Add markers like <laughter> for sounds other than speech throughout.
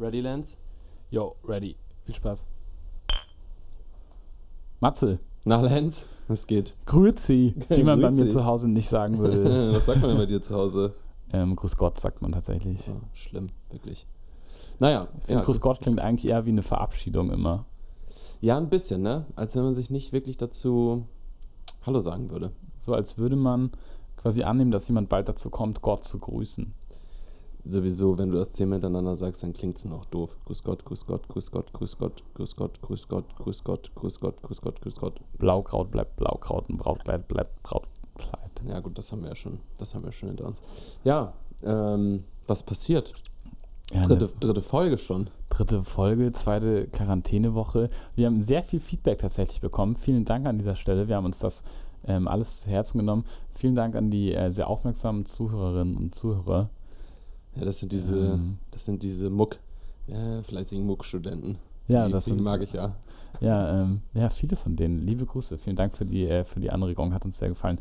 Ready, Lance? Jo, ready. Viel Spaß. Matze. Na, Lance? Was geht? Grüezi. Wie man bei mir zu Hause nicht sagen würde. <laughs> Was sagt man denn bei dir zu Hause? ähm, Grüß Gott sagt man tatsächlich. Oh, schlimm, wirklich. Naja, Ich finde, ja, Grüß Gott klingt eigentlich eher wie eine Verabschiedung immer. ja, ein bisschen, ne? Als wenn man sich nicht wirklich dazu Hallo sagen würde. So als würde man quasi annehmen, dass jemand bald dazu kommt, Gott zu grüßen. Sowieso, wenn du das zehnmal hintereinander sagst, dann klingt es noch doof. Grüß Gott, grüß Gott, grüß Gott, grüß Gott, grüß Gott, grüß Gott, grüß Gott, grüß Gott, grüß Gott, grüß Gott. Blaukraut bleibt Blaukraut und Brautkleid bleibt Brautkleid. Ja gut, das haben wir ja schon, das haben wir schon hinter uns. Ja, ähm, was passiert? Ja, Dritte, eine dritte Folge schon. dritte Folge, zweite Quarantänewoche. Wir haben sehr viel Feedback tatsächlich bekommen. Vielen Dank an dieser Stelle. Wir haben uns das ähm, alles zu Herzen genommen. Vielen Dank an die äh, sehr aufmerksamen Zuhörerinnen und Zuhörer. Ja, das sind diese, Ähm, das sind diese Muck, äh, fleißigen Muck-Studenten. ja, die, das die sind, mag ich ja. Ja, ähm, ja, viele von denen. Liebe Grüße. Vielen Dank für die, äh, für die Anregung. Hat uns sehr gefallen.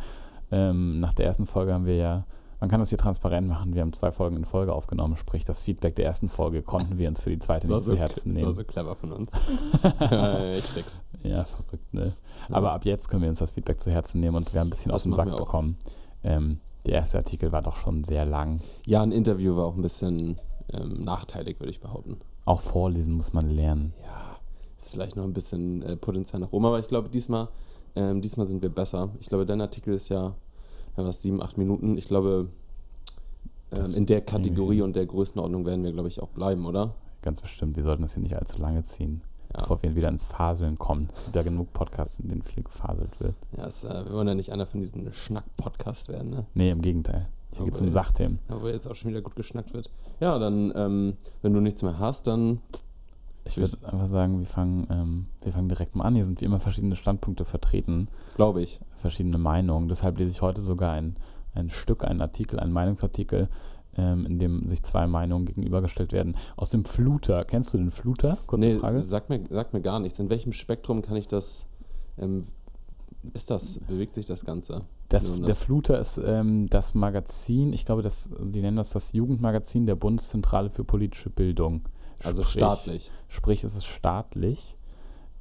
Ähm, nach der ersten Folge haben wir ja, man kann das hier transparent machen, wir haben zwei Folgen in Folge aufgenommen, sprich das Feedback der ersten Folge konnten wir uns für die zweite nicht so, zu Herzen das war nehmen. so clever von uns. <laughs> ja, echt fix. Ja, verrückt, ne? Aber ab jetzt können wir uns das Feedback zu Herzen nehmen und wir haben ein bisschen Das aus dem Sack bekommen. Ähm, der erste Artikel war doch schon sehr lang. Ja, ein Interview war auch ein bisschen ähm, nachteilig, würde ich behaupten. Auch vorlesen muss man lernen. Ja, ist vielleicht noch ein bisschen äh, Potenzial nach oben, aber ich glaube, diesmal, ähm, diesmal sind wir besser. Ich glaube, dein Artikel ist ja, ja was, sieben, acht Minuten. Ich glaube, ähm, in der Kategorie und der Größenordnung werden wir, glaube ich, auch bleiben, oder? Ganz bestimmt. Wir sollten das hier nicht allzu lange ziehen, Ja, bevor wir wieder ins Faseln kommen. Es gibt ja genug Podcasts, in denen viel gefaselt wird. ja ist, äh, wir wollen ja nicht einer von diesen Schnack-Podcasts werden, ne? Nee, im Gegenteil. Hier geht es um. Sachthemen. Aber jetzt auch schon wieder gut geschnackt wird. Ja, dann, ähm, wenn du nichts mehr hast, dann Ich würde einfach sagen, wir fangen, ähm, wir fangen direkt mal an. Hier sind wie immer verschiedene Standpunkte vertreten, glaube ich. verschiedene Meinungen. Deshalb lese ich heute sogar ein, ein Stück, einen Artikel, einen Meinungsartikel, ähm, in dem sich zwei Meinungen gegenübergestellt werden. Aus dem Fluter. Kennst du den Fluter? Kurze nee, Frage. Sag mir, sag mir gar nichts. In welchem Spektrum kann ich das, ähm, ist das, bewegt sich das Ganze? Das, der Fluter ist ähm, das Magazin, ich glaube, das, die nennen das das Jugendmagazin der Bundeszentrale für politische Bildung. Also Sprich- staatlich. Sprich, es ist staatlich.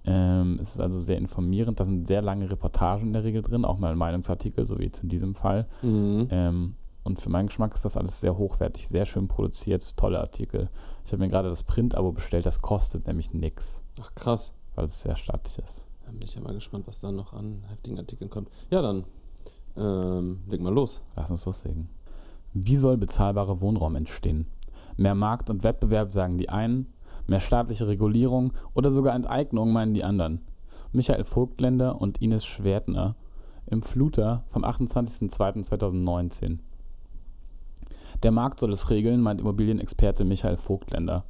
Ähm, es ist also sehr informierend. Da sind sehr lange Reportagen in der Regel drin, auch mal ein Meinungsartikel, so wie jetzt in diesem Fall. Mhm. Ähm, und für meinen Geschmack ist das alles sehr hochwertig, sehr schön produziert, tolle Artikel. Ich habe mir gerade das Print-Abo bestellt, das kostet nämlich nichts, Ach krass. weil es sehr staatlich ist. Dann bin ich ja mal gespannt, was da noch an heftigen Artikeln kommt. Ja, dann ähm, leg mal los. Lass uns loslegen. Wie soll bezahlbarer Wohnraum entstehen? Mehr Markt und Wettbewerb sagen die einen, mehr staatliche Regulierung oder sogar Enteignung meinen die anderen. Michael Vogtländer und Ines Schwertner im Fluter vom 28.02.2019. Der Markt soll es regeln, meint Immobilienexperte Michael Vogtländer.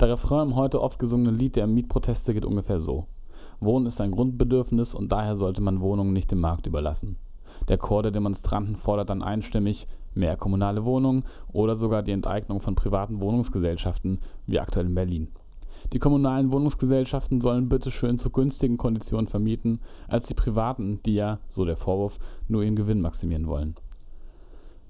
Der Refrain im heute oft gesungenen Lied der Mietproteste geht ungefähr so. Wohnen ist ein Grundbedürfnis und daher sollte man Wohnungen nicht dem Markt überlassen. Der Chor der Demonstranten fordert dann einstimmig mehr kommunale Wohnungen oder sogar die Enteignung von privaten Wohnungsgesellschaften, wie aktuell in Berlin. Die kommunalen Wohnungsgesellschaften sollen bitteschön zu günstigen Konditionen vermieten, als die privaten, die ja, so der Vorwurf, nur ihren Gewinn maximieren wollen.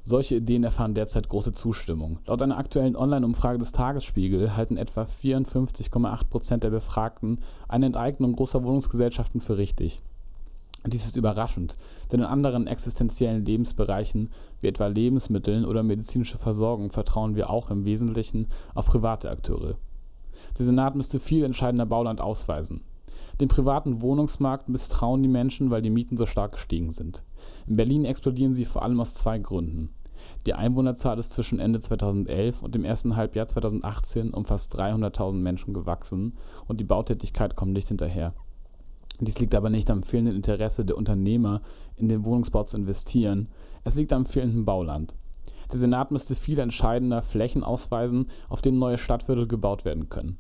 Solche Ideen erfahren derzeit große Zustimmung. Laut einer aktuellen Online-Umfrage des Tagesspiegel halten etwa 54,8 Prozent der Befragten eine Enteignung großer Wohnungsgesellschaften für richtig. Dies ist überraschend, denn in anderen existenziellen Lebensbereichen, wie etwa Lebensmitteln oder medizinische Versorgung, vertrauen wir auch im Wesentlichen auf private Akteure. Der Senat müsste viel entscheidender Bauland ausweisen. Dem privaten Wohnungsmarkt misstrauen die Menschen, weil die Mieten so stark gestiegen sind. In Berlin explodieren sie vor allem aus zwei Gründen. Die Einwohnerzahl ist zwischen Ende 2011 und dem ersten Halbjahr 2018 um fast 300.000 Menschen gewachsen und die Bautätigkeit kommt nicht hinterher. Dies liegt aber nicht am fehlenden Interesse der Unternehmer, in den Wohnungsbau zu investieren. Es liegt am fehlenden Bauland. Der Senat müsste viel entscheidender Flächen ausweisen, auf denen neue Stadtviertel gebaut werden können.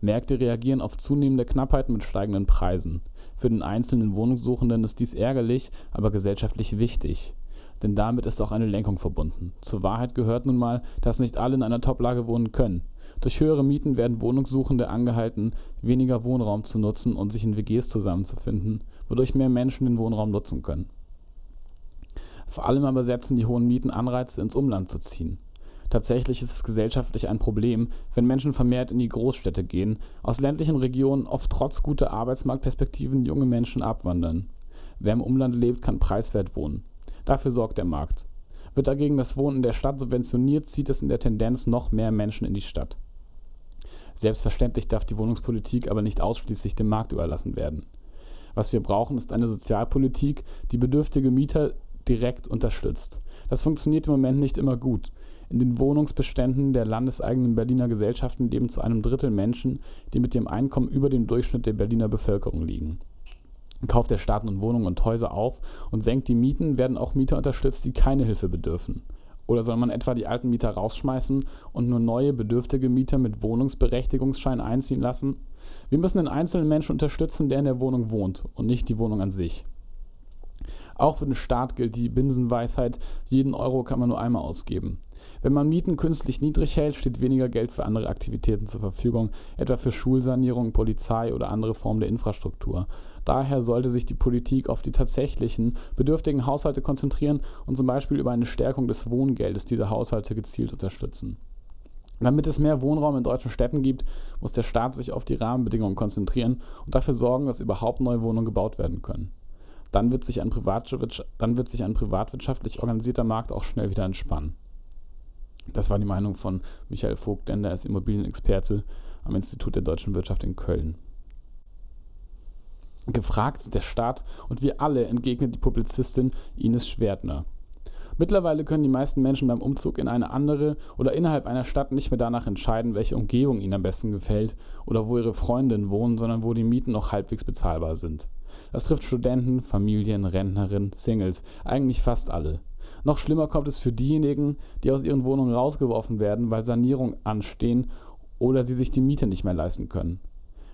Märkte reagieren auf zunehmende Knappheiten mit steigenden Preisen. Für den einzelnen Wohnungssuchenden ist dies ärgerlich, aber gesellschaftlich wichtig. Denn damit ist auch eine Lenkung verbunden. Zur Wahrheit gehört nun mal, dass nicht alle in einer Toplage wohnen können. Durch höhere Mieten werden Wohnungssuchende angehalten, weniger Wohnraum zu nutzen und sich in WGs zusammenzufinden, wodurch mehr Menschen den Wohnraum nutzen können. Vor allem aber setzen die hohen Mieten Anreize, ins Umland zu ziehen. Tatsächlich ist es gesellschaftlich ein Problem, wenn Menschen vermehrt in die Großstädte gehen, aus ländlichen Regionen oft trotz guter Arbeitsmarktperspektiven junge Menschen abwandern. Wer im Umland lebt, kann preiswert wohnen. Dafür sorgt der Markt. Wird dagegen das Wohnen in der Stadt subventioniert, zieht es in der Tendenz noch mehr Menschen in die Stadt. Selbstverständlich darf die Wohnungspolitik aber nicht ausschließlich dem Markt überlassen werden. Was wir brauchen, ist eine Sozialpolitik, die bedürftige Mieter direkt unterstützt. Das funktioniert im Moment nicht immer gut. In den Wohnungsbeständen der landeseigenen Berliner Gesellschaften leben zu einem Drittel Menschen, die mit dem Einkommen über dem Durchschnitt der Berliner Bevölkerung liegen. Kauft der Staat nun Wohnungen und Häuser auf und senkt die Mieten, werden auch Mieter unterstützt, die keine Hilfe bedürfen. Oder soll man etwa die alten Mieter rausschmeißen und nur neue bedürftige Mieter mit Wohnungsberechtigungsschein einziehen lassen? Wir müssen den einzelnen Menschen unterstützen, der in der Wohnung wohnt und nicht die Wohnung an sich. Auch für den Staat gilt die Binsenweisheit, jeden Euro kann man nur einmal ausgeben. Wenn man Mieten künstlich niedrig hält, steht weniger Geld für andere Aktivitäten zur Verfügung, etwa für Schulsanierung, Polizei oder andere Formen der Infrastruktur. Daher sollte sich die Politik auf die tatsächlichen bedürftigen Haushalte konzentrieren und zum Beispiel über eine Stärkung des Wohngeldes diese Haushalte gezielt unterstützen. Damit es mehr Wohnraum in deutschen Städten gibt, muss der Staat sich auf die Rahmenbedingungen konzentrieren und dafür sorgen, dass überhaupt neue Wohnungen gebaut werden können dann wird sich ein, privatwirtschaftlich organisierter Markt auch schnell wieder entspannen. Das war die Meinung von Michael Vogtländer, er ist Immobilienexperte am Institut der deutschen Wirtschaft in Köln. Gefragt sind der Staat und wir alle, entgegnet die Publizistin Ines Schwertner. Mittlerweile können die meisten Menschen beim Umzug in eine andere oder innerhalb einer Stadt nicht mehr danach entscheiden, welche Umgebung ihnen am besten gefällt oder wo ihre Freundinnen wohnen, sondern wo die Mieten noch halbwegs bezahlbar sind. Das trifft Studenten, Familien, Rentnerinnen, Singles, eigentlich fast alle. Noch schlimmer kommt es für diejenigen, die aus ihren Wohnungen rausgeworfen werden, weil Sanierungen anstehen oder sie sich die Miete nicht mehr leisten können.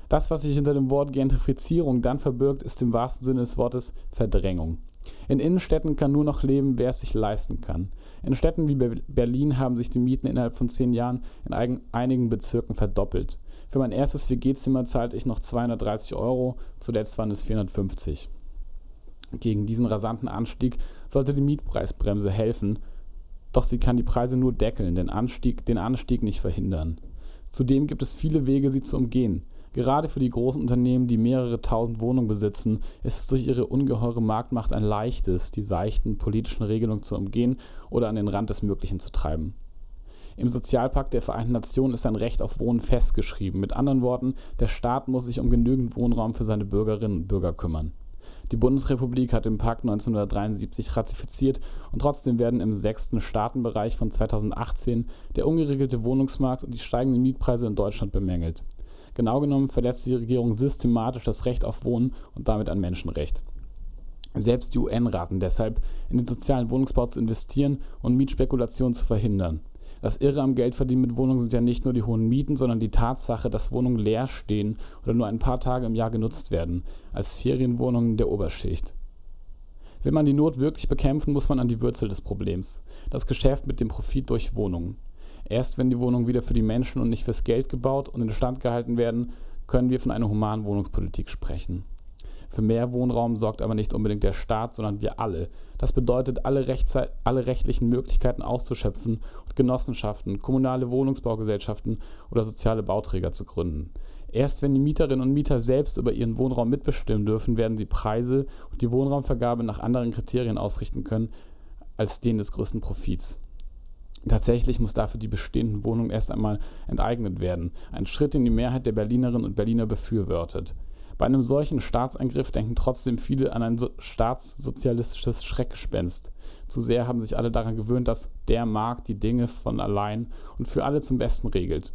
Das, was sich hinter dem Wort Gentrifizierung dann verbirgt, ist im wahrsten Sinne des Wortes Verdrängung. In Innenstädten kann nur noch leben, wer es sich leisten kann. In Städten wie Berlin haben sich die Mieten innerhalb von zehn Jahren in einigen Bezirken verdoppelt. Für mein erstes WG-Zimmer zahlte ich noch 230 Euro, zuletzt waren es 450. Gegen diesen rasanten Anstieg sollte die Mietpreisbremse helfen, doch sie kann die Preise nur deckeln, den Anstieg, den Anstieg nicht verhindern. Zudem gibt es viele Wege, sie zu umgehen. Gerade für die großen Unternehmen, die mehrere tausend Wohnungen besitzen, ist es durch ihre ungeheure Marktmacht ein leichtes, die seichten politischen Regelungen zu umgehen oder an den Rand des Möglichen zu treiben. Im Sozialpakt der Vereinten Nationen ist ein Recht auf Wohnen festgeschrieben. Mit anderen Worten, der Staat muss sich um genügend Wohnraum für seine Bürgerinnen und Bürger kümmern. Die Bundesrepublik hat den Pakt 1973 ratifiziert und trotzdem werden im sechsten Staatenbereich von 2018 der ungeregelte Wohnungsmarkt und die steigenden Mietpreise in Deutschland bemängelt. Genau genommen verletzt die Regierung systematisch das Recht auf Wohnen und damit ein Menschenrecht. Selbst die UN raten deshalb, in den sozialen Wohnungsbau zu investieren und Mietspekulationen zu verhindern. Das Irre am Geldverdienen mit Wohnungen sind ja nicht nur die hohen Mieten, sondern die Tatsache, dass Wohnungen leer stehen oder nur ein paar Tage im Jahr genutzt werden, als Ferienwohnungen der Oberschicht. Will man die Not wirklich bekämpfen, muss man an die Wurzel des Problems. Das Geschäft mit dem Profit durch Wohnungen. Erst wenn die Wohnungen wieder für die Menschen und nicht fürs Geld gebaut und instand gehalten werden, können wir von einer humanen Wohnungspolitik sprechen. Für mehr Wohnraum sorgt aber nicht unbedingt der Staat, sondern wir alle. Das bedeutet, alle, alle, rechtlichen Möglichkeiten auszuschöpfen und Genossenschaften, kommunale Wohnungsbaugesellschaften oder soziale Bauträger zu gründen. Erst wenn die Mieterinnen und Mieter selbst über ihren Wohnraum mitbestimmen dürfen, werden sie Preise und die Wohnraumvergabe nach anderen Kriterien ausrichten können als denen des größten Profits. Tatsächlich muss dafür die bestehenden Wohnungen erst einmal enteignet werden. Ein Schritt, den die Mehrheit der Berlinerinnen und Berliner befürwortet. Bei einem solchen Staatseingriff denken trotzdem viele an ein so staatssozialistisches Schreckgespenst. Zu sehr haben sich alle daran gewöhnt, dass der Markt die Dinge von allein und für alle zum Besten regelt.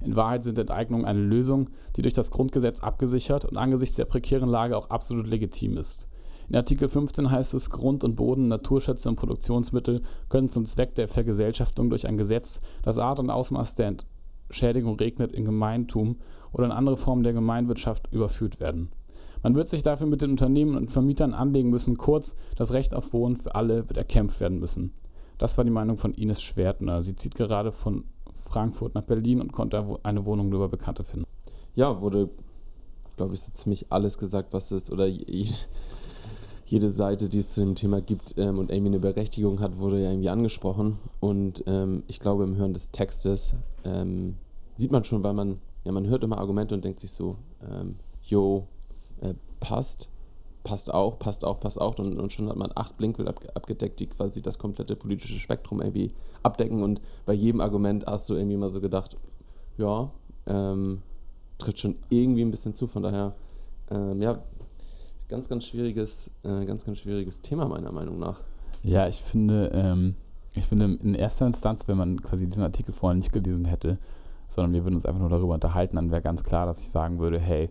In Wahrheit sind Enteignungen eine Lösung, die durch das Grundgesetz abgesichert und angesichts der prekären Lage auch absolut legitim ist. In Artikel 15 heißt es, Grund und Boden, Naturschätze und Produktionsmittel können zum Zweck der Vergesellschaftung durch ein Gesetz, das Art und Ausmaß der Entschädigung regnet, in Gemeintum oder in andere Formen der Gemeinwirtschaft überführt werden. Man wird sich dafür mit den Unternehmen und Vermietern anlegen müssen. Kurz, das Recht auf Wohnen für alle wird erkämpft werden müssen. Das war die Meinung von Ines Schwertner. Sie zieht gerade von Frankfurt nach Berlin und konnte eine Wohnung nur über Bekannte finden. Ja, wurde, glaube ich, so ziemlich alles gesagt, was es, oder jede Seite, die es zu dem Thema gibt ähm, und irgendwie eine Berechtigung hat, wurde ja irgendwie angesprochen. Und ähm, ich glaube, im Hören des Textes ähm, sieht man schon, weil man, ja, man hört immer Argumente und denkt sich so, ähm, yo, äh, passt, passt auch, passt auch, passt auch. Und, und schon hat man acht Blinkwell ab, abgedeckt, die quasi das komplette politische Spektrum irgendwie abdecken. Und bei jedem Argument hast du irgendwie mal so gedacht, ja, ähm, trifft schon irgendwie ein bisschen zu. Von daher, ähm, ja, ganz, ganz schwieriges, äh, ganz, ganz schwieriges Thema meiner Meinung nach. Ja, ich finde, ähm, ich finde in erster Instanz, wenn man quasi diesen Artikel vorher nicht gelesen hätte, sondern wir würden uns einfach nur darüber unterhalten, dann wäre ganz klar, dass ich sagen würde, hey,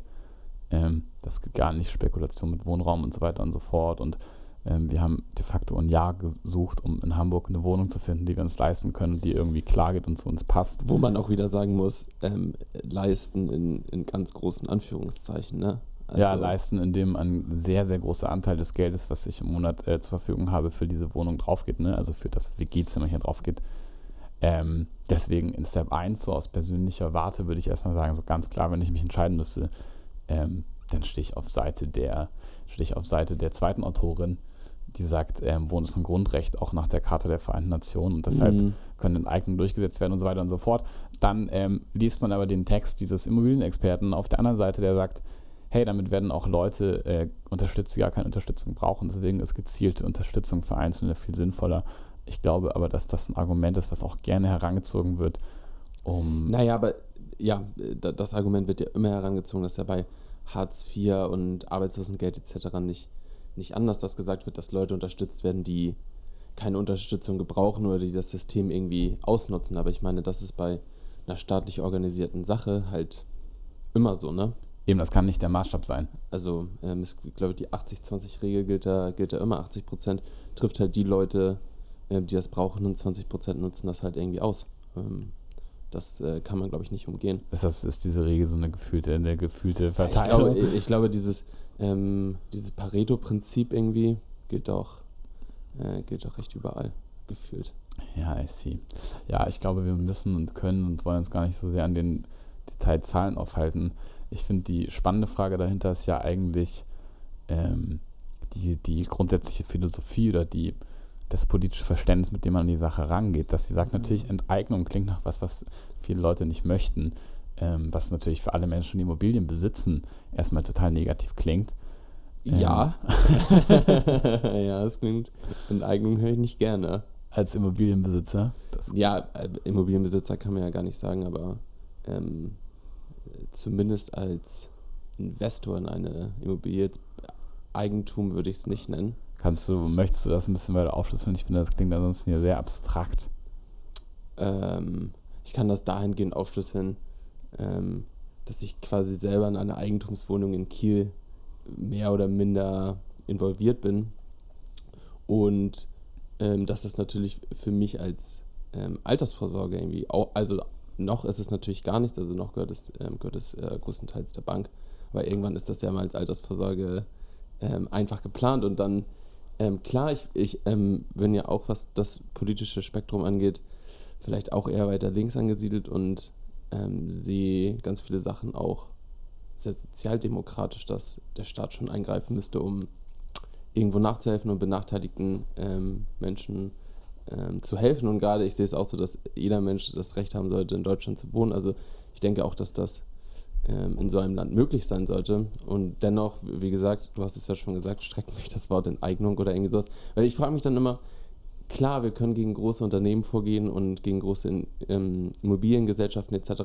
ähm, das geht gar nicht, Spekulation mit Wohnraum und so weiter und so fort. Und ähm, wir haben de facto ein Jahr gesucht, um in Hamburg eine Wohnung zu finden, die wir uns leisten können, die irgendwie klar geht und zu uns passt. Wo man auch wieder sagen muss, ähm, leisten in, in ganz großen Anführungszeichen, ne? Also ja, leisten, indem ein sehr, sehr großer Anteil des Geldes, was ich im Monat äh, zur Verfügung habe, für diese Wohnung draufgeht, ne? also für das WG-Zimmer hier draufgeht. Ähm, deswegen in Step 1, so aus persönlicher Warte, würde ich erstmal sagen, so ganz klar, wenn ich mich entscheiden müsste, ähm, dann stehe ich auf Seite der, stehe ich auf Seite der zweiten Autorin, die sagt, ähm, Wohnen ist ein Grundrecht, auch nach der Charta der Vereinten Nationen und deshalb mhm. können Enteignungen durchgesetzt werden und so weiter und so fort. Dann ähm, liest man aber den Text dieses Immobilienexperten auf der anderen Seite, der sagt, hey, damit werden auch Leute äh, unterstützt, die gar keine Unterstützung brauchen. Deswegen ist gezielte Unterstützung für Einzelne viel sinnvoller. Ich glaube aber, dass das ein Argument ist, was auch gerne herangezogen wird, um. Naja, aber ja, das Argument wird ja immer herangezogen, dass ja bei Hartz IV und Arbeitslosengeld etc. nicht, nicht anders dass gesagt wird, dass Leute unterstützt werden, die keine Unterstützung gebrauchen oder die das System irgendwie ausnutzen. Aber ich meine, das ist bei einer staatlich organisierten Sache halt immer so, ne? Eben, das kann nicht der Maßstab sein. Also, ähm, ich glaube, die 80-20-Regel gilt da, gilt da immer. 80 Prozent trifft halt die Leute, äh, die das brauchen und 20 Prozent nutzen das halt irgendwie aus. Ähm, das äh, kann man, glaube ich, nicht umgehen. Ist, das, ist diese Regel so eine gefühlte, eine gefühlte Verteilung? Ich glaube, ich glaube dieses, ähm, dieses Pareto-Prinzip irgendwie gilt auch, äh, gilt auch recht überall gefühlt. Ja, I see. Ja, ich glaube, wir müssen und können und wollen uns gar nicht so sehr an den Detailzahlen aufhalten ich finde, die spannende Frage dahinter ist ja eigentlich ähm, die, die grundsätzliche Philosophie oder die, das politische Verständnis, mit dem man an die Sache rangeht. Dass sie sagt, mhm. natürlich, Enteignung klingt nach was, was viele Leute nicht möchten, ähm, was natürlich für alle Menschen, die Immobilien besitzen, erstmal total negativ klingt. Ja. Ähm. <laughs> ja, es klingt, Enteignung höre ich nicht gerne. Als Immobilienbesitzer? ja, äh, Immobilienbesitzer kann man ja gar nicht sagen, aber ähm, zumindest als Investor in eine Immobilie, Eigentum würde ich es nicht nennen. Kannst du, möchtest du das ein bisschen weiter aufschlüsseln? Ich finde, das klingt ansonsten hier sehr abstrakt. Ähm, ich kann das dahingehend aufschlüsseln, ähm, dass ich quasi selber in einer Eigentumswohnung in Kiel mehr oder minder involviert bin und ähm, dass das natürlich für mich als ähm, Altersvorsorge irgendwie auch, also noch ist es natürlich gar nichts, also noch gehört es, ähm, gehört es äh, größtenteils der Bank. Aber irgendwann ist das ja mal als Altersvorsorge ähm, einfach geplant und dann, ähm, klar, ich, ich ähm, bin ja auch, was das politische Spektrum angeht, vielleicht auch eher weiter links angesiedelt und ähm, sehe ganz viele Sachen auch sehr sozialdemokratisch, dass der Staat schon eingreifen müsste, um irgendwo nachzuhelfen und benachteiligten ähm, Menschen ähm, zu helfen. Und gerade ich sehe es auch so, dass jeder Mensch das Recht haben sollte, in Deutschland zu wohnen. Also ich denke auch, dass das ähm, in so einem Land möglich sein sollte. Und dennoch, wie gesagt, du hast es ja schon gesagt, streckt mich das Wort Enteignung oder irgendwie sowas. Weil ich frage mich dann immer, klar, wir können gegen große Unternehmen vorgehen und gegen große ähm, Immobiliengesellschaften etc.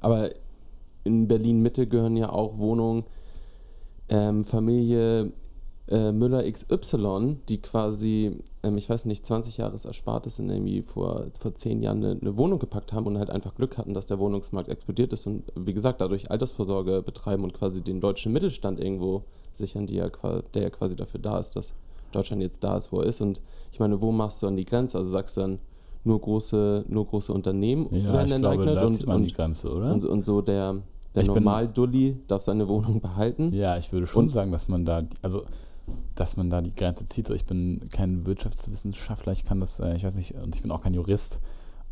Aber in Berlin-Mitte gehören ja auch Wohnungen, ähm, Familie äh, Müller XY, die quasi, ähm, ich weiß nicht, 20 Jahres Erspartes in irgendwie vor, vor 10 Jahren eine, eine, Wohnung gepackt haben und halt einfach Glück hatten, dass der Wohnungsmarkt explodiert ist und wie gesagt, dadurch Altersvorsorge betreiben und quasi den deutschen Mittelstand irgendwo sichern, ja, der ja quasi dafür da ist, dass Deutschland jetzt da ist, wo er ist. Und ich meine, wo machst du dann die Grenze? Also sagst du dann, nur große, nur große Unternehmen ja, werden enteignet und, und, Grenze? Und, und so der, der Normal-Dulli darf seine Wohnung behalten. Ja, ich würde schon und, sagen, dass man da, also dass man da die Grenze zieht. So, ich bin kein Wirtschaftswissenschaftler, ich kann das, äh, ich weiß nicht, und ich bin auch kein Jurist,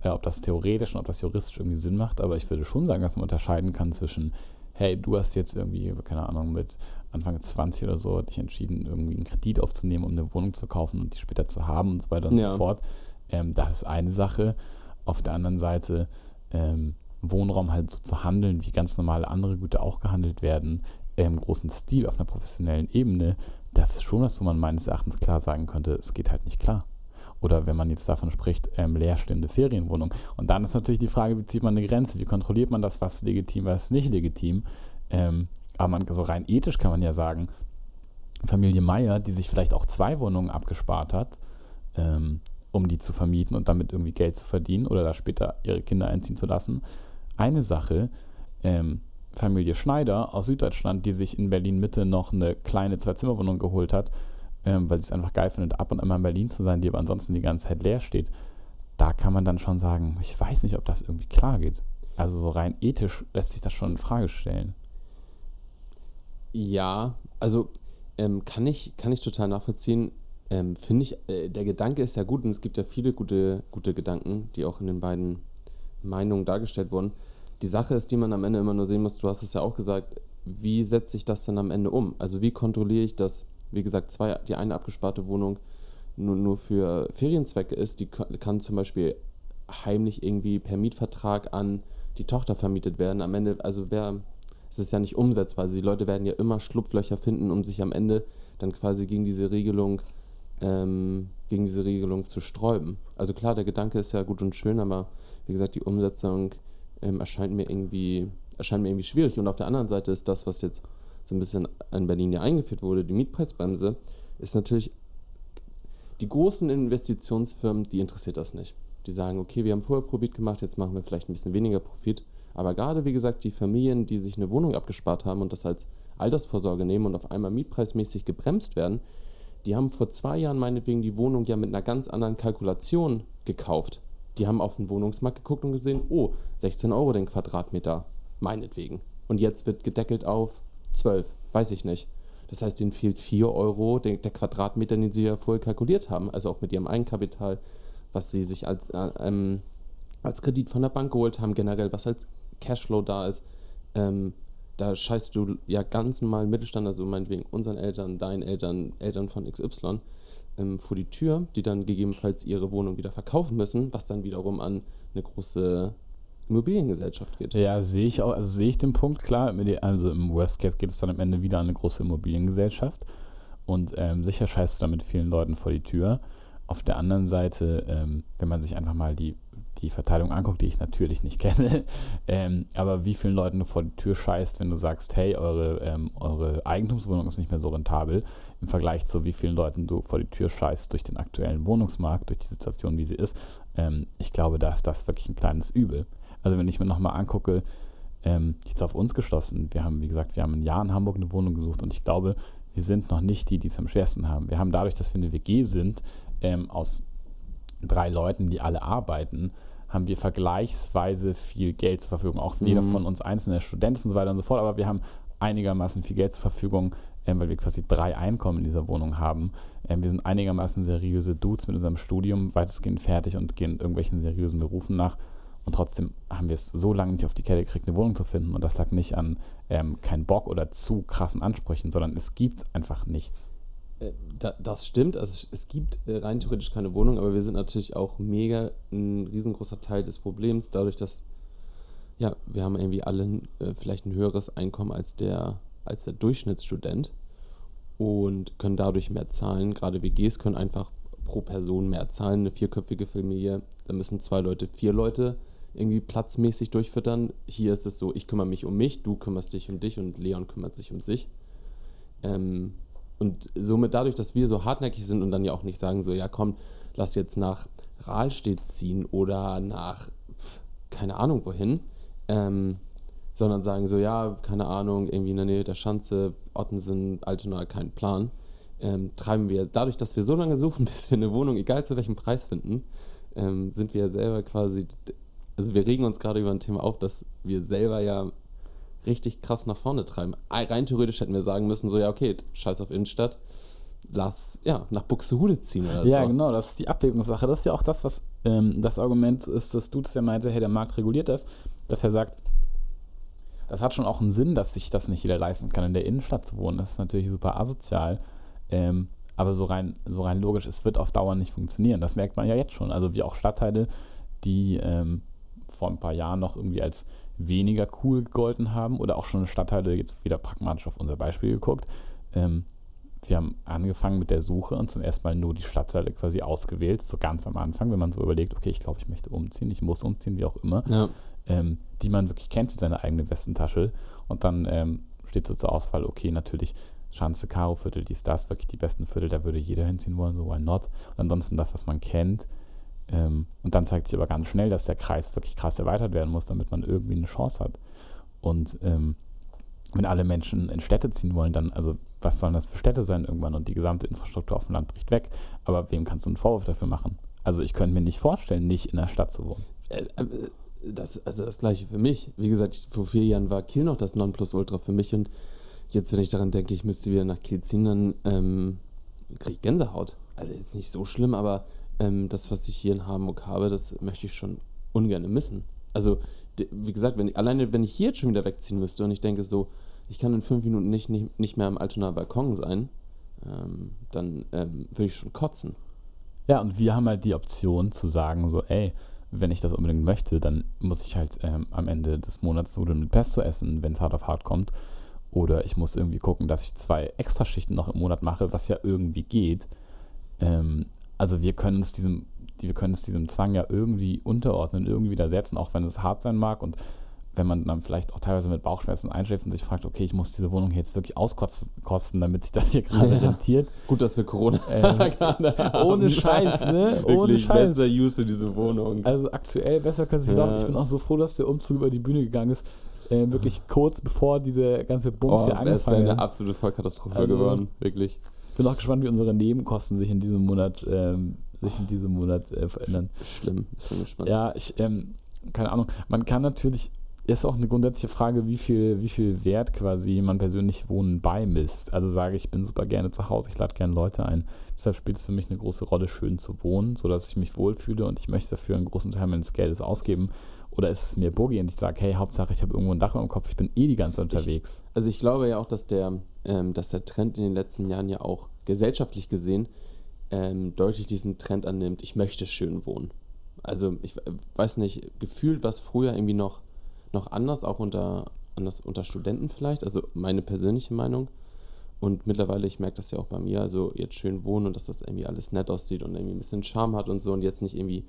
äh, ob das theoretisch und ob das juristisch irgendwie Sinn macht, aber ich würde schon sagen, dass man unterscheiden kann zwischen, hey, du hast jetzt irgendwie, keine Ahnung, mit Anfang 20 oder so dich entschieden, irgendwie einen Kredit aufzunehmen, um eine Wohnung zu kaufen und die später zu haben und so weiter und ja. so fort. Ähm, das ist eine Sache. Auf der anderen Seite ähm, Wohnraum halt so zu handeln, wie ganz normale andere Güter auch gehandelt werden, im großen Stil auf einer professionellen Ebene, das ist schon was, wo man meines Erachtens klar sagen könnte, es geht halt nicht klar. Oder wenn man jetzt davon spricht, ähm, leerstehende Ferienwohnung. Und dann ist natürlich die Frage, wie zieht man eine Grenze? Wie kontrolliert man das, was legitim, was nicht legitim? Ähm, aber man, so rein ethisch kann man ja sagen, Familie Meier, die sich vielleicht auch zwei Wohnungen abgespart hat, ähm, um die zu vermieten und damit irgendwie Geld zu verdienen oder da später ihre Kinder einziehen zu lassen. Eine Sache, ähm, Familie Schneider aus Süddeutschland, die sich in Berlin Mitte noch eine kleine Zwei-Zimmer-Wohnung geholt hat, ähm, weil sie es einfach geil findet, ab und an in Berlin zu sein, die aber ansonsten die ganze Zeit leer steht, da kann man dann schon sagen, ich weiß nicht, ob das irgendwie klar geht. Also so rein ethisch lässt sich das schon in Frage stellen. Ja, also ähm, kann, ich, kann ich total nachvollziehen. Ähm, Finde ich, äh, der Gedanke ist ja gut und es gibt ja viele gute, gute Gedanken, die auch in den beiden Meinungen dargestellt wurden. Die Sache ist, die man am Ende immer nur sehen muss, du hast es ja auch gesagt, wie setze ich das denn am Ende um? Also wie kontrolliere ich das wie gesagt, zwei, die eine abgesparte Wohnung nur, nur für Ferienzwecke ist, die kann zum Beispiel heimlich irgendwie per Mietvertrag an die Tochter vermietet werden. Am Ende, also wer, es ist ja nicht umsetzbar. Also die Leute werden ja immer Schlupflöcher finden, um sich am Ende dann quasi gegen diese Regelung, ähm, gegen diese Regelung zu sträuben. Also klar, der Gedanke ist ja gut und schön, aber wie gesagt, die Umsetzung ähm, erscheint mir irgendwie, erscheint mir irgendwie schwierig. Und auf der anderen Seite ist das, was jetzt so ein bisschen in Berlin ja eingeführt wurde, die Mietpreisbremse, ist natürlich, die großen Investitionsfirmen, die interessiert das nicht. Die sagen, okay, wir haben vorher Profit gemacht, jetzt machen wir vielleicht ein bisschen weniger Profit. Aber gerade, wie gesagt, die Familien, die sich eine Wohnung abgespart haben und das als Altersvorsorge nehmen und auf einmal mietpreismäßig gebremst werden, die haben vor zwei Jahren meinetwegen die Wohnung ja mit einer ganz anderen Kalkulation gekauft. Die haben auf den Wohnungsmarkt geguckt und gesehen, oh, 16 Euro den Quadratmeter, meinetwegen. Und jetzt wird gedeckelt auf 12, weiß ich nicht. Das heißt, ihnen fehlt 4 Euro der, der, Quadratmeter, den sie ja vorher kalkuliert haben, also auch mit ihrem Eigenkapital, was sie sich als, äh, ähm, als Kredit von der Bank geholt haben, generell, was als Cashflow da ist. Ähm, da scheißt du ja ganz normal Mittelstand, also meinetwegen unseren Eltern, deinen Eltern, Eltern von XY, ähm, vor die Tür, die dann gegebenenfalls ihre Wohnung wieder verkaufen müssen, was dann wiederum an eine große Immobiliengesellschaft geht. Ja, sehe ich auch, also sehe ich den Punkt, klar. Also im Worst Case geht es dann am Ende wieder an eine große Immobiliengesellschaft. Und ähm, sicher scheißt du damit vielen Leuten vor die Tür. Auf der anderen Seite, ähm, wenn man sich einfach mal die, die Verteilung anguckt, die ich natürlich nicht <laughs> kenne, ähm, aber wie vielen Leuten du vor die Tür scheißt, wenn du sagst, hey, eure, ähm, eure Eigentumswohnung ist nicht mehr so rentabel, im Vergleich zu wie vielen Leuten du vor die Tür scheißt durch den aktuellen Wohnungsmarkt, durch die Situation, wie sie ist. Ähm, ich glaube, da ist das wirklich ein kleines Übel. Also wenn ich mir nochmal angucke, ähm, jetzt auf uns geschlossen, wir haben, wie gesagt, wir haben ein Jahr in Hamburg eine Wohnung gesucht und ich glaube, wir sind noch nicht die, die es am schwersten haben. Wir haben dadurch, dass wir eine WG sind, ähm, aus drei Leuten, die alle arbeiten, haben wir vergleichsweise viel Geld zur Verfügung. Auch mhm. jeder von uns einzelne Student und so weiter und so fort, aber wir haben einigermaßen viel Geld zur Verfügung, ähm, weil wir quasi drei Einkommen in dieser Wohnung haben. Ähm, wir sind einigermaßen seriöse Dudes mit unserem Studium weitestgehend fertig und gehen irgendwelchen seriösen Berufen nach. Und trotzdem haben wir es so lange nicht auf die Kette gekriegt, eine Wohnung zu finden. Und das lag nicht an ähm, keinen Bock oder zu krassen Ansprüchen, sondern es gibt einfach nichts. Äh, das stimmt, also es gibt äh, rein theoretisch keine Wohnung, aber wir sind natürlich auch mega ein riesengroßer Teil des Problems, dadurch, dass ja, wir haben irgendwie alle äh, vielleicht ein höheres Einkommen als der, als der Durchschnittsstudent und können dadurch mehr zahlen. Gerade WGs können einfach pro Person mehr zahlen. Eine vierköpfige Familie, da müssen zwei Leute, vier Leute irgendwie platzmäßig durchfüttern. Hier ist es so, ich kümmere mich um mich, du kümmerst dich um dich und Leon kümmert sich um sich. Ähm, und somit dadurch, dass wir so hartnäckig sind und dann ja auch nicht sagen, so, ja komm, lass jetzt nach Rahlstedt ziehen oder nach, keine Ahnung wohin, ähm, sondern sagen so, ja, keine Ahnung, irgendwie in der Nähe der Schanze, Ottensen, Altona, kein Plan, ähm, treiben wir, dadurch, dass wir so lange suchen, <laughs> bis wir eine Wohnung, egal zu welchem Preis finden, ähm, sind wir selber quasi also wir regen uns gerade über ein Thema auf, das wir selber ja richtig krass nach vorne treiben. Rein theoretisch hätten wir sagen müssen, so ja, okay, scheiß auf Innenstadt, lass ja nach Buxtehude ziehen oder ja, so. Ja, genau, das ist die Abwägungssache. Das ist ja auch das, was ähm, das Argument ist, dass Dutz ja meinte, hey, der Markt reguliert das, dass er sagt, das hat schon auch einen Sinn, dass sich das nicht jeder leisten kann, in der Innenstadt zu wohnen. Das ist natürlich super asozial. Ähm, aber so rein, so rein logisch, es wird auf Dauer nicht funktionieren. Das merkt man ja jetzt schon. Also wie auch Stadtteile, die ähm, vor ein paar Jahren noch irgendwie als weniger cool gegolten haben oder auch schon Stadtteile, jetzt wieder pragmatisch auf unser Beispiel geguckt, ähm, wir haben angefangen mit der Suche und zum ersten Mal nur die Stadtteile quasi ausgewählt, so ganz am Anfang, wenn man so überlegt, okay, ich glaube, ich möchte umziehen, ich muss umziehen, wie auch immer, Ja. ähm, die man wirklich kennt wie seine eigene Westentasche. Und dann ähm, steht so zur Auswahl, okay, natürlich Schanze, Karo Viertel, dies, das, wirklich die besten Viertel, da würde jeder hinziehen wollen, so why not? Und ansonsten das, was man kennt. Ähm, und dann zeigt sich aber ganz schnell, dass der Kreis wirklich krass erweitert werden muss, damit man irgendwie eine Chance hat. Und ähm, wenn alle Menschen in Städte ziehen wollen, dann, also was sollen das für Städte sein irgendwann und die gesamte Infrastruktur auf dem Land bricht weg. Aber wem kannst du einen Vorwurf dafür machen? Also ich könnte mir nicht vorstellen, nicht in der Stadt zu wohnen. Äh, äh, Das, also das gleiche für mich. Wie gesagt, vor vier Jahren war Kiel noch das Nonplusultra für mich und jetzt, wenn ich daran denke, ich müsste wieder nach Kiel ziehen, dann ähm, kriege ich Gänsehaut. Also jetzt nicht so schlimm, aber ähm, das, was ich hier in Hamburg habe, das möchte ich schon ungern missen. Also, wie gesagt, wenn alleine wenn ich hier jetzt schon wieder wegziehen müsste und ich denke so, ich kann in fünf Minuten nicht, nicht, nicht mehr am Altonaer Balkon sein, ähm, dann ähm, würde ich schon kotzen. Ja, und wir haben halt die Option zu sagen, so, ey, wenn ich das unbedingt möchte, dann muss ich halt ähm, am Ende des Monats Nudeln mit Pesto essen, wenn es hart auf hart kommt. Oder ich muss irgendwie gucken, dass ich zwei Extraschichten noch im Monat mache, was ja irgendwie geht. Ähm, also wir können uns diesem, die- wir können uns diesem Zwang ja irgendwie unterordnen, irgendwie widersetzen, auch wenn es hart sein mag und wenn man dann vielleicht auch teilweise mit Bauchschmerzen einschläft und sich fragt, okay, ich muss diese Wohnung jetzt wirklich auskosten, damit sich das hier gerade Ja. rentiert. Gut, dass wir Corona <laughs> <laughs> haben. ohne Scheiß, ne? Ohne Scheiß. bester Use für diese Wohnung. Also aktuell besser können Sie sich Ja. glauben. Ich bin auch so froh, dass der Umzug über die Bühne gegangen ist. Äh, wirklich kurz bevor diese ganze Bums oh, hier das wäre angefangen eine hat. absolute Vollkatastrophe Also- geworden. Wirklich. Ich bin auch gespannt, wie unsere Nebenkosten sich in diesem Monat, ähm, sich in diesem Monat äh, verändern. Schlimm. Ich bin gespannt. Ja, ich, ähm, keine Ahnung. Man kann natürlich, ist auch eine grundsätzliche Frage, wie viel, wie viel Wert quasi man persönlich Wohnen beimisst. Also sage ich, ich bin super gerne zu Hause, ich lade gerne Leute ein. Deshalb spielt es für mich eine große Rolle, schön zu wohnen, sodass ich mich wohlfühle und ich möchte dafür einen großen Teil meines Geldes ausgeben. Oder ist es mir Boogie und ich sage, hey, Hauptsache ich habe irgendwo ein Dach über dem Kopf, ich bin eh die ganze Zeit unterwegs. Also ich glaube ja auch, dass der, ähm, dass der Trend in den letzten Jahren ja auch gesellschaftlich gesehen ähm, deutlich diesen Trend annimmt, ich möchte schön wohnen. Also ich weiß nicht, gefühlt war es früher irgendwie noch, noch anders, auch unter, anders unter Studenten vielleicht, also meine persönliche Meinung. Und mittlerweile, ich merke das ja auch bei mir, also jetzt schön wohnen und dass das irgendwie alles nett aussieht und irgendwie ein bisschen Charme hat und so und jetzt nicht irgendwie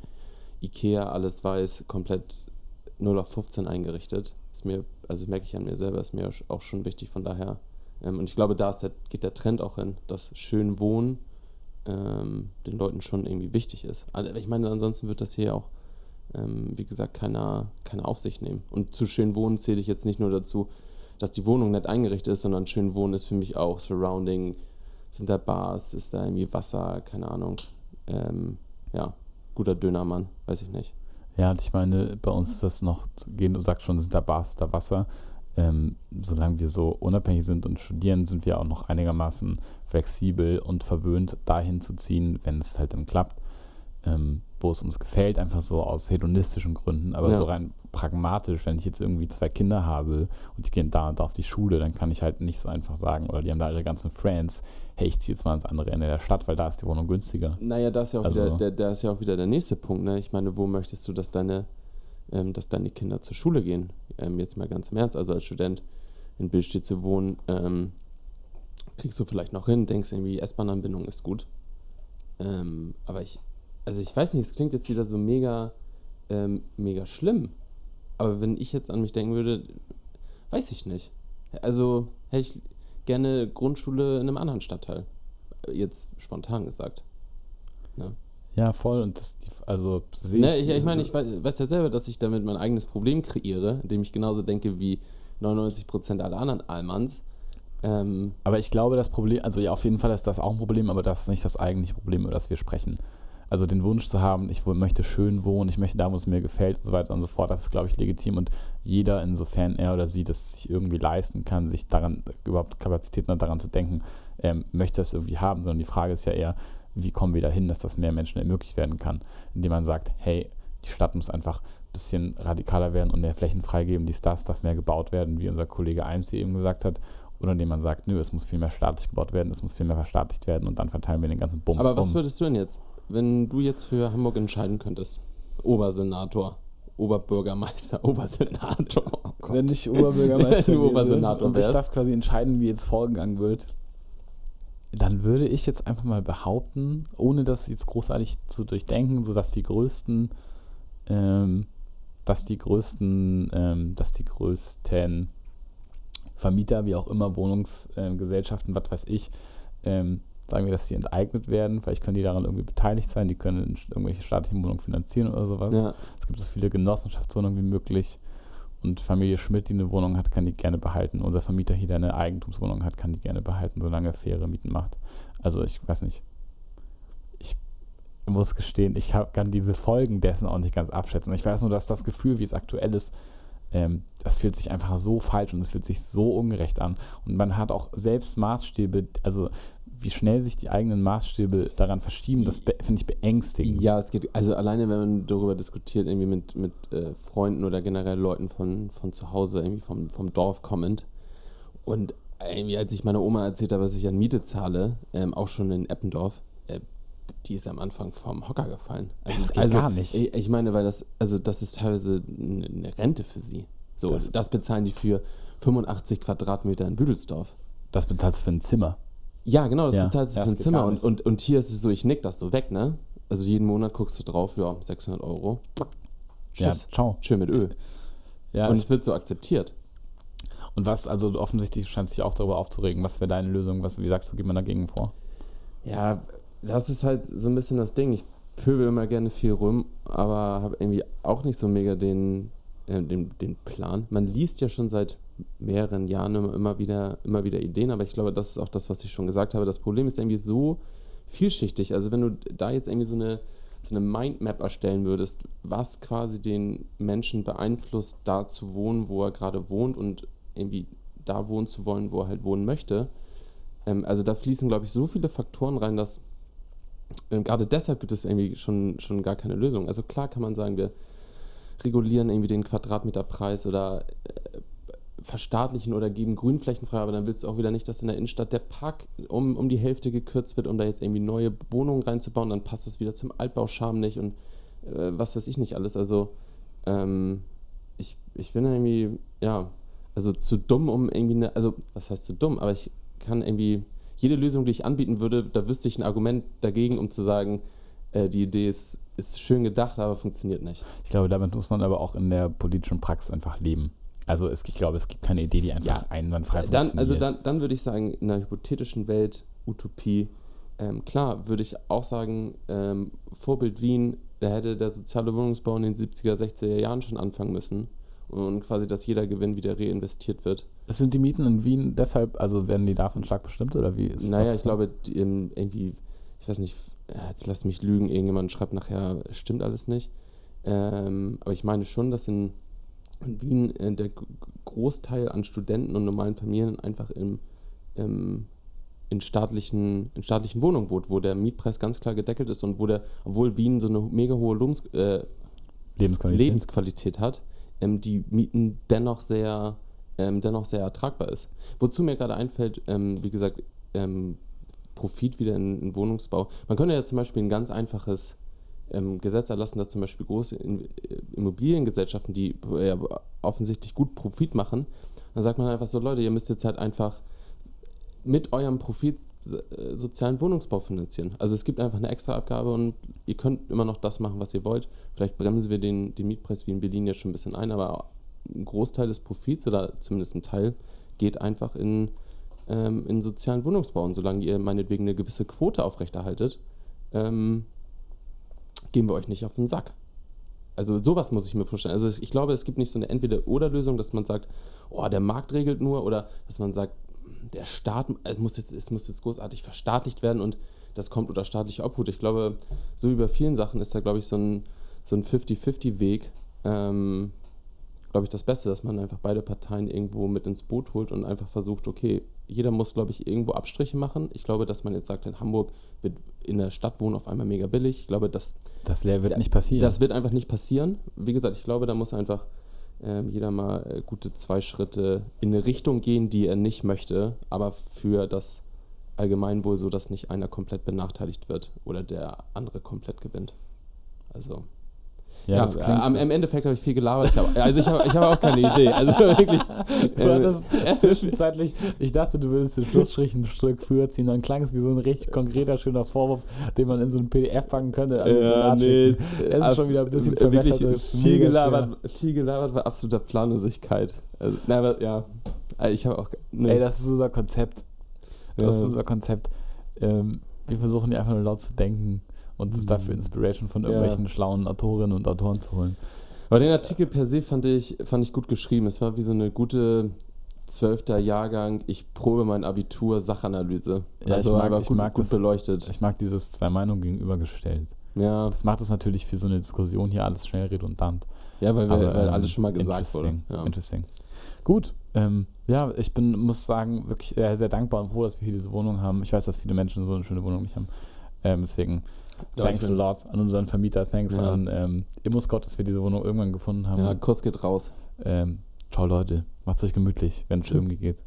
Ikea, alles weiß, komplett 0 auf 15 eingerichtet. Ist mir, also merke ich an mir selber, ist mir auch schon wichtig, von daher. Ähm, und ich glaube, da der, geht der Trend auch hin, dass schön wohnen ähm, den Leuten schon irgendwie wichtig ist. Also ich meine, ansonsten wird das hier auch, ähm, wie gesagt, keiner, keiner auf sich nehmen. Und zu schön wohnen zähle ich jetzt nicht nur dazu, dass die Wohnung nett eingerichtet ist, sondern schön wohnen ist für mich auch Surrounding, sind da Bars, ist da irgendwie Wasser, keine Ahnung. Ähm, ja, guter Dönermann, weiß ich nicht. Ja, ich meine, bei uns ist das noch, gehen, du sagst schon, sind da Bars, da Wasser. Ähm, solange wir so unabhängig sind und studieren, sind wir auch noch einigermaßen flexibel und verwöhnt, dahin zu ziehen, wenn es halt dann klappt, ähm, wo es uns gefällt, einfach so aus hedonistischen Gründen, aber Ja. so rein pragmatisch, wenn ich jetzt irgendwie zwei Kinder habe und die gehen da und da auf die Schule, dann kann ich halt nicht so einfach sagen, oder die haben da ihre ganzen Friends, hey, ich ziehe jetzt mal ins andere Ende der Stadt, weil da ist die Wohnung günstiger. Naja, da ist ja auch, Also- wieder, der, da ist ja auch wieder der nächste Punkt. Ne? Ich meine, wo möchtest du, dass deine, ähm, dass deine Kinder zur Schule gehen? Ähm, jetzt mal ganz im Ernst, also als Student in Billstedt zu wohnen, ähm, kriegst du vielleicht noch hin, denkst irgendwie, S-Bahn-Anbindung ist gut. Ähm, aber ich, also ich weiß nicht, es klingt jetzt wieder so mega, ähm, mega schlimm. Aber wenn ich jetzt an mich denken würde, weiß ich nicht. Also hätte ich gerne Grundschule in einem anderen Stadtteil. Jetzt spontan gesagt. Ja, voll. Und das, also sehe Ne, ich, ich meine, ich weiß, weiß ja selber, dass ich damit mein eigenes Problem kreiere, indem ich genauso denke wie 99% aller anderen Allmanns. Ähm, Aber ich glaube, das Problem, also ja, auf jeden Fall ist das auch ein Problem, aber das ist nicht das eigentliche Problem, über das wir sprechen. Also den Wunsch zu haben, ich möchte schön wohnen, ich möchte da, wo es mir gefällt und so weiter und so fort, das ist, glaube ich, legitim und jeder, insofern er oder sie das sich irgendwie leisten kann, sich daran, überhaupt Kapazitäten hat, daran zu denken, ähm, möchte das irgendwie haben, sondern die Frage ist ja eher, wie kommen wir dahin, dass das mehr Menschen ermöglicht werden kann, indem man sagt, hey, die Stadt muss einfach bisschen radikaler werden und mehr Flächen freigeben, die Stars darf mehr gebaut werden, wie unser Kollege Eins eben gesagt hat. Oder indem man sagt, nö, es muss viel mehr staatlich gebaut werden, es muss viel mehr verstaatlicht werden und dann verteilen wir den ganzen Bums Aber was um. würdest du denn jetzt, wenn du jetzt für Hamburg entscheiden könntest? Obersenator, Oberbürgermeister, <laughs> Obersenator. Oh. Wenn ich Oberbürgermeister Wenn du wäre Obersenator und ich darf quasi entscheiden, wie jetzt vorgegangen wird, dann würde ich jetzt einfach mal behaupten, ohne das jetzt großartig zu durchdenken, sodass die größten, ähm, dass die größten, ähm, dass die größten Vermieter, wie auch immer, Wohnungsgesellschaften, was weiß ich, ähm, sagen wir, dass die enteignet werden. Vielleicht können die daran irgendwie beteiligt sein, die können irgendwelche staatlichen Wohnungen finanzieren oder sowas. Ja. Es gibt so viele Genossenschaftswohnungen wie möglich. Und Familie Schmidt, die eine Wohnung hat, kann die gerne behalten. Unser Vermieter hier, der eine Eigentumswohnung hat, kann die gerne behalten, solange er faire Mieten macht. Also ich weiß nicht. Ich muss gestehen, ich hab, kann diese Folgen dessen auch nicht ganz abschätzen. Ich weiß nur, dass das Gefühl, wie es aktuell ist, ähm, das fühlt sich einfach so falsch und es fühlt sich so ungerecht an. Und man hat auch selbst Maßstäbe, also wie schnell sich die eigenen Maßstäbe daran verschieben, das finde ich beängstigend. Ja, es geht, also alleine wenn man darüber diskutiert, irgendwie mit, mit äh, Freunden oder generell Leuten von, von zu Hause, irgendwie vom, vom Dorf kommend. Und irgendwie, als ich meiner Oma erzählt habe, was ich an Miete zahle, ähm, auch schon in Eppendorf, äh, die ist am Anfang vom Hocker gefallen. Also, Das geht also, gar nicht. Ich, ich meine, weil das, also das ist teilweise eine eine Rente für sie. So, Das- das, bezahlen die für 85 Quadratmeter in Büdelsdorf. Das bezahlst du für ein Zimmer. Ja, genau, das Ja, bezahlst du ja, für ein Zimmer. Und, und, und hier ist es so, ich nick das so weg, ne? Also jeden Monat guckst du drauf, ja, 600 Euro. Ja, Tschüss. ciao. Schön mit Öl. Ja, und es wird so akzeptiert. und was, also offensichtlich scheint sich auch darüber aufzuregen. Was wäre deine Lösung? Was, wie sagst du, geht man dagegen vor? Ja, das ist halt so ein bisschen das Ding. Ich pöbel immer gerne viel rum, aber habe irgendwie auch nicht so mega den, äh, den, den Plan. Man liest ja schon seit mehreren Jahren immer, wieder, immer wieder Ideen, aber ich glaube, das ist auch das, was ich schon gesagt habe. Das Problem ist irgendwie so vielschichtig. Also wenn du da jetzt irgendwie so eine, so eine Mindmap erstellen würdest, was quasi den Menschen beeinflusst, da zu wohnen, wo er gerade wohnt und irgendwie da wohnen zu wollen, wo er halt wohnen möchte. Ähm, also da fließen, glaube ich, so viele Faktoren rein, dass ähm, gerade deshalb gibt es irgendwie schon, schon gar keine Lösung. Also klar kann man sagen, wir regulieren irgendwie den Quadratmeterpreis oder äh, verstaatlichen oder geben Grünflächen frei, aber dann willst du auch wieder nicht, dass in der Innenstadt der Park um, um die Hälfte gekürzt wird, um da jetzt irgendwie neue Wohnungen reinzubauen, dann passt das wieder zum Altbauscham nicht und äh, was weiß ich nicht alles. Also ähm, ich, ich bin irgendwie, ja, also zu dumm, um irgendwie eine, also was heißt zu dumm, aber ich kann irgendwie, jede Lösung, die ich anbieten würde, da wüsste ich ein Argument dagegen, um zu sagen, äh, die Idee ist, ist schön gedacht, aber funktioniert nicht. Ich glaube, damit muss man aber auch in der politischen Praxis einfach leben. Also es, ich glaube, es gibt keine Idee, die einfach Ja, einwandfrei Dann, also funktioniert. dann, dann würde ich sagen, in einer hypothetischen Welt, Utopie, ähm, klar, würde ich auch sagen, ähm, Vorbild Wien, da hätte der soziale Wohnungsbau in den 70er, 60er Jahren schon anfangen müssen und quasi, dass jeder Gewinn wieder reinvestiert wird. Sind die Mieten in Wien deshalb, also werden die davon stark bestimmt oder wie ist naja, das ich so? glaube, die, ähm, irgendwie, ich weiß nicht, jetzt lass mich lügen, irgendjemand schreibt nachher, stimmt alles nicht. Ähm, aber ich meine schon, dass in, in Wien äh, der Großteil an Studenten und normalen Familien einfach im, im, in, staatlichen, in staatlichen Wohnungen wohnt, wo der Mietpreis ganz klar gedeckelt ist und wo der, obwohl Wien so eine mega hohe Lums, äh, Lebensqualität. Lebensqualität hat, ähm, die Mieten dennoch sehr, ähm, dennoch sehr ertragbar ist. Wozu mir gerade einfällt, ähm, wie gesagt, ähm, Profit wieder in, in Wohnungsbau. Man könnte ja zum Beispiel ein ganz einfaches ähm, Gesetz erlassen, dass zum Beispiel große äh, Immobiliengesellschaften, die äh, offensichtlich gut Profit machen, dann sagt man einfach so, Leute, ihr müsst jetzt halt einfach mit eurem Profit äh, sozialen Wohnungsbau finanzieren. Also es gibt einfach eine extra Abgabe und ihr könnt immer noch das machen, was ihr wollt. Vielleicht bremsen wir den, den Mietpreis wie in Berlin jetzt schon ein bisschen ein, aber ein Großteil des Profits oder zumindest ein Teil geht einfach in, ähm, in sozialen Wohnungsbau. Und solange ihr meinetwegen eine gewisse Quote aufrechterhaltet, ähm, gehen wir euch nicht auf den Sack. Also sowas muss ich mir vorstellen. Also ich glaube, es gibt nicht so eine Entweder-Oder-Lösung, dass man sagt, oh, der Markt regelt nur oder dass man sagt, der Staat, es muss jetzt, es muss jetzt großartig verstaatlicht werden und das kommt unter staatliche Obhut. Ich glaube, so wie bei vielen Sachen ist da, glaube ich, so ein, so ein 50-50-Weg, ähm, glaube ich, das Beste, dass man einfach beide Parteien irgendwo mit ins Boot holt und einfach versucht, okay, jeder muss, glaube ich, irgendwo Abstriche machen. Ich glaube, dass man jetzt sagt, in Hamburg wird in der Stadt wohnen auf einmal mega billig. Ich glaube, dass Das wird nicht passieren. das wird einfach nicht passieren. Wie gesagt, ich glaube, da muss einfach ähm, jeder mal äh, gute zwei Schritte in eine Richtung gehen, die er nicht möchte, aber für das Allgemeinwohl so, dass nicht einer komplett benachteiligt wird oder der andere komplett gewinnt. Also, ja, ja, das äh, klingt, am, am Endeffekt habe ich viel gelabert. Ich hab, also, ich habe ich hab auch keine Idee. Also, <laughs> wirklich. Du hattest <laughs> zwischenzeitlich, ich dachte, du würdest den Schlussstrich ein Stück früher ziehen, dann klang es wie so ein richtig konkreter, schöner Vorwurf, den man in so ein PDF packen könnte. Ja, nee. Es ist schon wieder ein bisschen äh, wirklich ist viel gelabert, viel gelabert bei absoluter Planlosigkeit. Also, na, aber ja, Also, ich habe auch. Ne, Ey, das ist unser Konzept. Das ist ja. unser Konzept. Ähm, wir versuchen die einfach nur laut zu denken und uns dafür Inspiration von Ja. irgendwelchen schlauen Autorinnen und Autoren zu holen. Aber den Artikel per se fand ich, fand ich gut geschrieben. Es war wie so eine gute zwölfter Jahrgang, ich probe mein Abitur, Sachanalyse. Ja, also ich mag- aber ich gut, mag gut das- beleuchtet. Ich mag dieses zwei Meinungen gegenübergestellt. ja. Das macht es natürlich für so eine Diskussion hier alles schnell redundant. ja, weil, wir, Aber, weil ähm, alles schon mal gesagt wurde. interesting, Ja. Interesting. Gut, ähm, ja, ich bin, muss sagen, wirklich sehr, sehr dankbar und froh, dass wir hier diese Wohnung haben. Ich weiß, dass viele Menschen so eine schöne Wohnung nicht haben. Ähm, deswegen, Ja, thanks a lot an unseren Vermieter, thanks Ja. an ähm, ImmoScout, dass wir diese Wohnung irgendwann gefunden haben. ja, Kuss geht raus. Ähm, ciao Leute, macht's euch gemütlich, wenn es irgendwie geht.